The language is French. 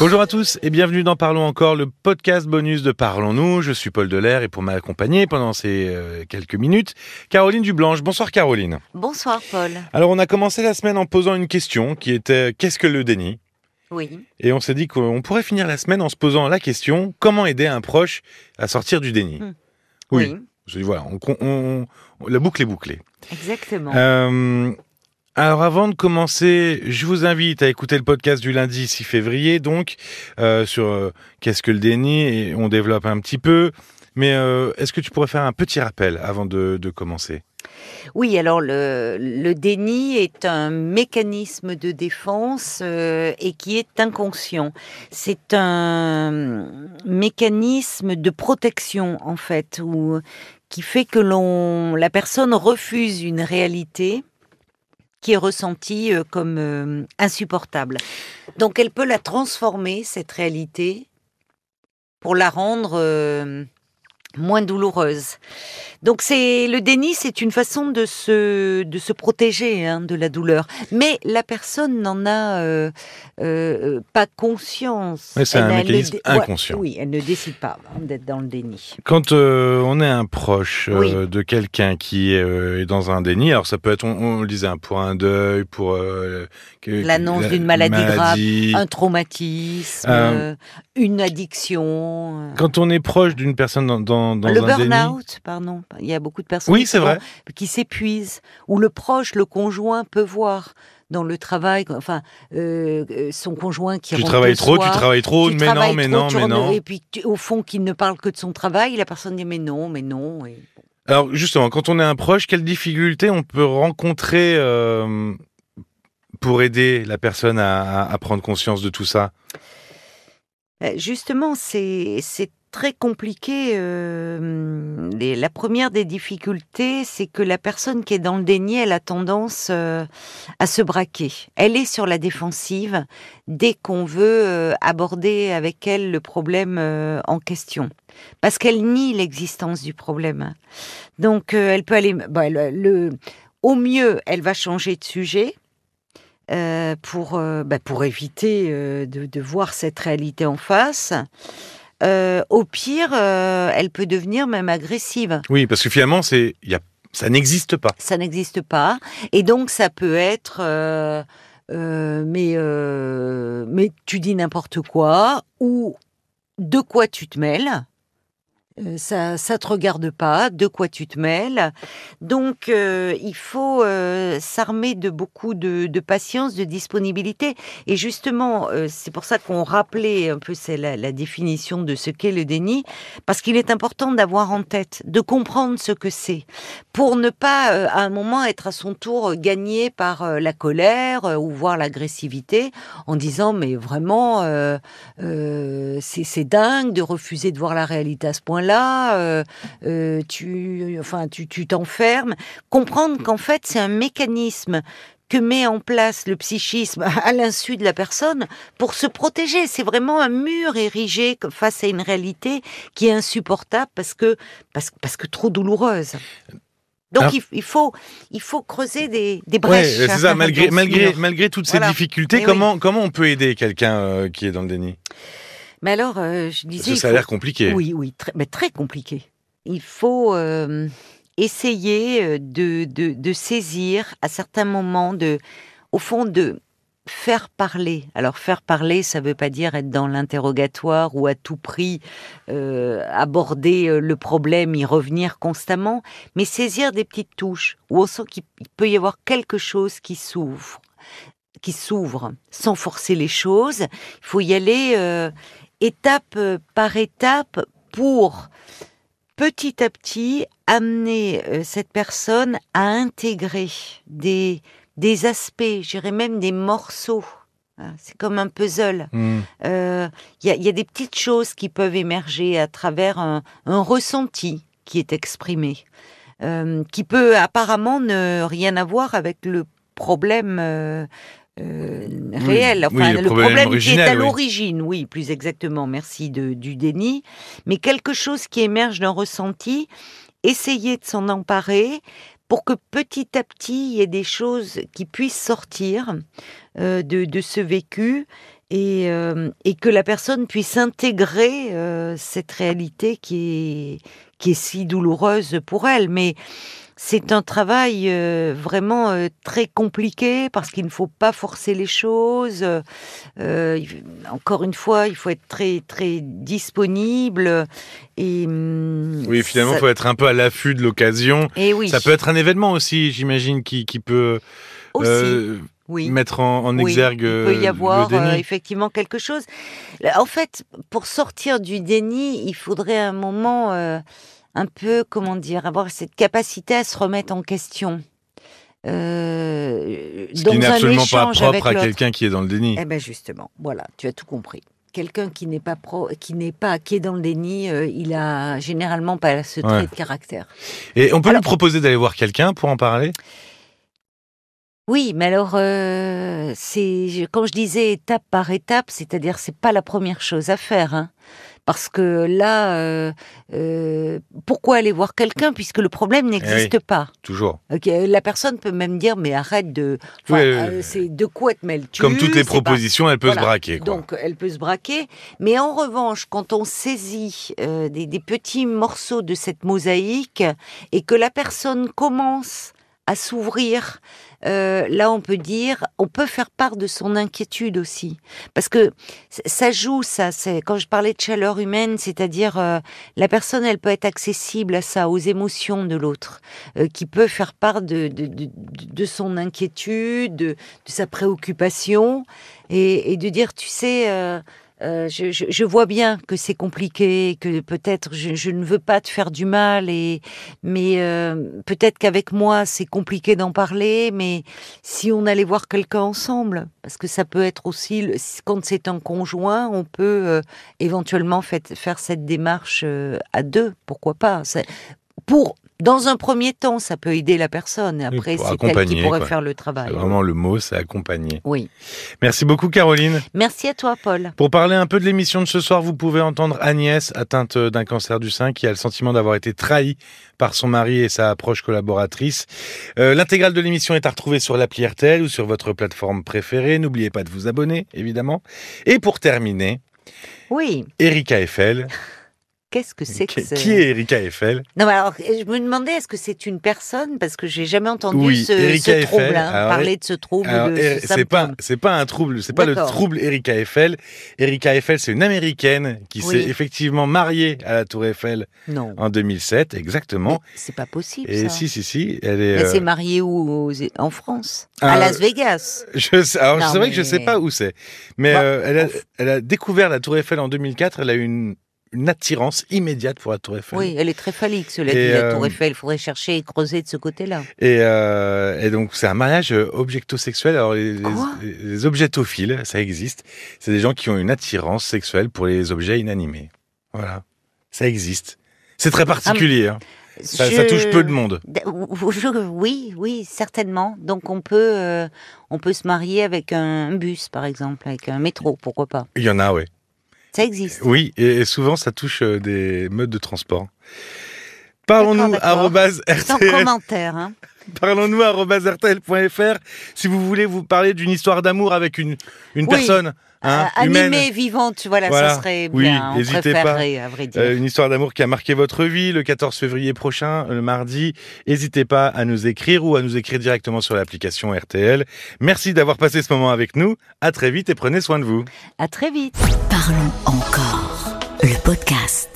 Bonjour à tous et bienvenue dans Parlons encore, le podcast bonus de Parlons-nous. Je suis Paul Delair et pour m'accompagner pendant ces euh, quelques minutes, Caroline Dublanche. Bonsoir Caroline. Bonsoir Paul. Alors on a commencé la semaine en posant une question qui était qu'est-ce que le déni? Oui. Et on s'est dit qu'on pourrait finir la semaine en se posant la question comment aider un proche à sortir du déni? Hmm. Oui. Oui. Je dis, voilà, on, on- on- la boucle est bouclée. Exactement. Euh, alors avant de commencer, je vous invite à écouter le podcast du lundi 6 février, donc euh, sur euh, qu'est-ce que le déni, et on développe un petit peu. Mais euh, est-ce que tu pourrais faire un petit rappel avant de, commencer? Oui, alors le, déni est un mécanisme de défense et qui est inconscient. C'est un mécanisme de protection en fait, où, qui fait que l'on, la personne refuse une réalité qui est ressentie euh, comme euh, insupportable. Donc elle peut la transformer cette réalité pour la rendre euh, moins douloureuse. Donc c'est le déni, c'est une façon de se de se protéger hein, de la douleur. Mais la personne n'en a euh, euh, pas conscience. Ouais, c'est un mécanisme dé- inconscient. oui, elle ne décide pas hein, d'être dans le déni. Quand euh, on est un proche Oui. de quelqu'un qui est dans un déni, alors ça peut être, on, on le disait, pour un deuil, pour L'annonce la- d'une maladie grave. Un traumatisme, une addiction. Quand on est proche d'une personne dans, dans, dans le burn-out, pardon. Il y a beaucoup de personnes Oui, qui sont- vrai. qui s'épuisent, où le proche, le conjoint peut voir dans le travail, enfin, euh, euh, son conjoint qui tu travailles le trop, soir, tu travailles trop, tu mais non, mais trop, non, mais non. Et puis, au fond, qu'il ne parle que de son travail, la personne dit mais non, mais non. Et... Alors justement, quand on est un proche, quelles difficultés on peut rencontrer euh, pour aider la personne à, prendre conscience de tout ça? Justement, c'est très compliqué. euh, la première des difficultés, c'est que la personne qui est dans le déni, elle a tendance euh, à se braquer. Elle est sur la défensive dès qu'on veut euh, aborder avec elle le problème en question, parce qu'elle nie l'existence du problème. Donc, elle peut aller. le, au mieux, elle va changer de sujet. pour, bah, pour éviter de voir cette réalité en face. Euh, au pire, euh, elle peut devenir même agressive. Oui, parce que finalement, c'est, il y a, ça n'existe pas. Ça n'existe pas. Et donc, ça peut être... euh, mais, mais tu dis n'importe quoi, ou de quoi tu te mêles ça, ça te regarde pas. De quoi tu te mêles Donc, euh, il faut euh, s'armer de beaucoup de, patience, de disponibilité. Et justement, euh, c'est pour ça qu'on rappelait un peu c'est la, la définition de ce qu'est le déni, parce qu'il est important d'avoir en tête, de comprendre ce que c'est, pour ne pas euh, à un moment être à son tour euh, gagné par euh, la colère euh, ou voir l'agressivité, en disant mais vraiment euh, euh, c'est dingue de refuser de voir la réalité à ce point-là. euh, euh, tu, enfin, tu tu t'enfermes. Comprendre qu'en fait, c'est un mécanisme que met en place le psychisme à l'insu de la personne pour se protéger. C'est vraiment un mur érigé face à une réalité qui est insupportable parce que, parce, parce que trop douloureuse. Donc il, faut, il faut creuser des, des Ouais, brèches. c'est ça. Malgré, malgré, malgré toutes ces Voilà. difficultés, Eh oui. comment, comment on peut aider quelqu'un euh, qui est dans le déni? Mais alors, euh, je Parce disais, que ça a faut- l'air compliqué. Oui, oui, très, mais très compliqué. Il faut euh, essayer euh, de, de, de saisir à certains moments, de, au fond, de faire parler. Alors faire parler, ça ne veut pas dire être dans l'interrogatoire ou à tout prix euh, aborder le problème, y revenir constamment, mais saisir des petites touches où on sent qu'il il peut y avoir quelque chose qui s'ouvre qui s'ouvre sans forcer les choses. Il faut y aller euh, étape euh, par étape pour petit à petit amener euh, cette personne à intégrer des, des aspects, je dirais même des morceaux. Hein, C'est comme un puzzle. Hmm. Euh, Il y, a, il y a des petites choses qui peuvent émerger à travers un, un ressenti qui est exprimé, euh, qui peut apparemment ne rien avoir avec le problème euh, euh, réel, oui, enfin le le problème problème, qui est à oui. l'origine, oui, plus exactement, merci de, du déni, mais quelque chose qui émerge d'un ressenti, essayer de s'en emparer pour que petit à petit il y ait des choses qui puissent sortir euh, de, de ce vécu et, euh, et que la personne puisse intégrer euh, cette réalité qui est, qui est si douloureuse pour elle. Mais c'est un travail euh, vraiment euh, très compliqué parce qu'il ne faut pas forcer les choses. Euh, encore une fois, il faut être très très disponible et hum, Oui, finalement, il ça- faut être un peu à l'affût de l'occasion. et oui, Ça peut être un événement aussi, j'imagine, qui, qui peut aussi. Euh, oui. mettre en, en Oui, exergue il peut euh, y avoir le déni. euh, effectivement quelque chose. En fait, pour sortir du déni, il faudrait un moment euh, un peu, comment dire, avoir cette capacité à se remettre en question. Euh, Ce dans qui n'est absolument pas propre à quelqu'un qui est dans le déni. Eh ben justement, voilà, tu as tout compris. Quelqu'un qui n'est pas pro, qui n'est pas qui est dans le déni, euh, il a généralement pas ce trait Ouais. de caractère. Et on peut Alors- lui proposer d'aller voir quelqu'un pour en parler? Oui, mais alors euh, c'est quand je disais étape par étape, c'est-à-dire c'est pas la première chose à faire, hein. parce que là, euh, euh, pourquoi aller voir quelqu'un puisque le problème n'existe pas? Toujours. La personne peut même dire mais arrête de, enfin, Oui, oui, euh, c'est de quoi te mêles-tu? Comme toutes les pas- propositions, elle peut Voilà. se braquer. Quoi. Donc, elle peut se braquer. Mais en revanche, quand on saisit euh, des, des petits morceaux de cette mosaïque et que la personne commence à s'ouvrir, euh, là, on peut dire, on peut faire part de son inquiétude aussi. Parce que ça joue, ça. C'est quand je parlais de chaleur humaine, c'est-à-dire euh, la personne, elle peut être accessible à ça, aux émotions de l'autre, euh, qui peut faire part de, de, de, de son inquiétude, de, sa préoccupation et, et de dire, tu sais, euh, je, vois bien que c'est compliqué, que peut-être je, ne veux pas te faire du mal, et mais euh, peut-être qu'avec moi c'est compliqué d'en parler, mais si on allait voir quelqu'un ensemble, parce que ça peut être aussi quand c'est un conjoint, on peut euh, éventuellement faire cette démarche à deux, pourquoi pas Pour dans un premier temps, ça peut aider la personne. Après, c'est elle qui pourrait quoi. faire le travail. Vraiment le mot, c'est accompagner. Oui. Merci beaucoup, Caroline. Merci à toi, Paul. Pour parler un peu de l'émission de ce soir, vous pouvez entendre Agnès, atteinte d'un cancer du sein, qui a le sentiment d'avoir été trahie par son mari et sa proche collaboratrice. Euh, L'intégrale de l'émission est à retrouver sur l'appli RTL ou sur votre plateforme préférée. N'oubliez pas de vous abonner, évidemment. Et pour terminer, Oui. Erika Eiffel. Qu'est-ce que c'est que ce... qui est Erika Eiffel? Non, mais alors, je me demandais, est-ce que c'est une personne? Parce que j'ai jamais entendu Oui, ce, Erika ce Eiffel, trouble, hein, alors, parler de ce trouble, Er- ce c'est pas c'est pas un trouble, c'est pas le trouble Erika Eiffel. Erika Eiffel, c'est une américaine qui Oui. s'est effectivement mariée à la Tour Eiffel Non, en 2007, Mais exactement. c'est pas possible, Et ça. si si si, elle est Elle euh, s'est mariée où En France? Euh, À Las Vegas Je sais, alors c'est vrai que je sais pas où c'est, mais euh, elle, a, elle a découvert la Tour Eiffel en 2004. Elle a eu une, une attirance immédiate pour la Tour Eiffel. Oui, elle est très phallique, cela dit, la euh, Tour Eiffel. Il faudrait chercher et creuser de ce côté-là. Et, euh, et donc c'est un mariage euh, objectosexuel. Alors les, les, Quoi? les objectophiles, ça existe. C'est des gens qui ont une attirance sexuelle pour les objets inanimés. Voilà, ça existe. C'est très particulier. hein. Ça, touche peu de monde. Je- Oui, oui, certainement. Donc on peut, euh, on peut se marier avec un bus, par exemple, avec un métro, pourquoi pas Il y en a, oui. Ça existe. Oui, et, souvent ça touche euh, des modes de transport. Parlons-nous Sans commentaire, hein. Parlons-nous rtl.fr si vous voulez vous parler d'une histoire d'amour avec une, une Oui. personne hein, Euh, humaine. animée, vivante, voilà, Voilà. ça serait Oui, bien. on n'hésitez préférerait, à vrai dire. Euh, une histoire d'amour qui a marqué votre vie le 14 février prochain, le mardi. N'hésitez pas à nous écrire ou à nous écrire directement sur l'application RTL. Merci d'avoir passé ce moment avec nous. À très vite et prenez soin de vous. À très vite. Parlons encore. Le podcast.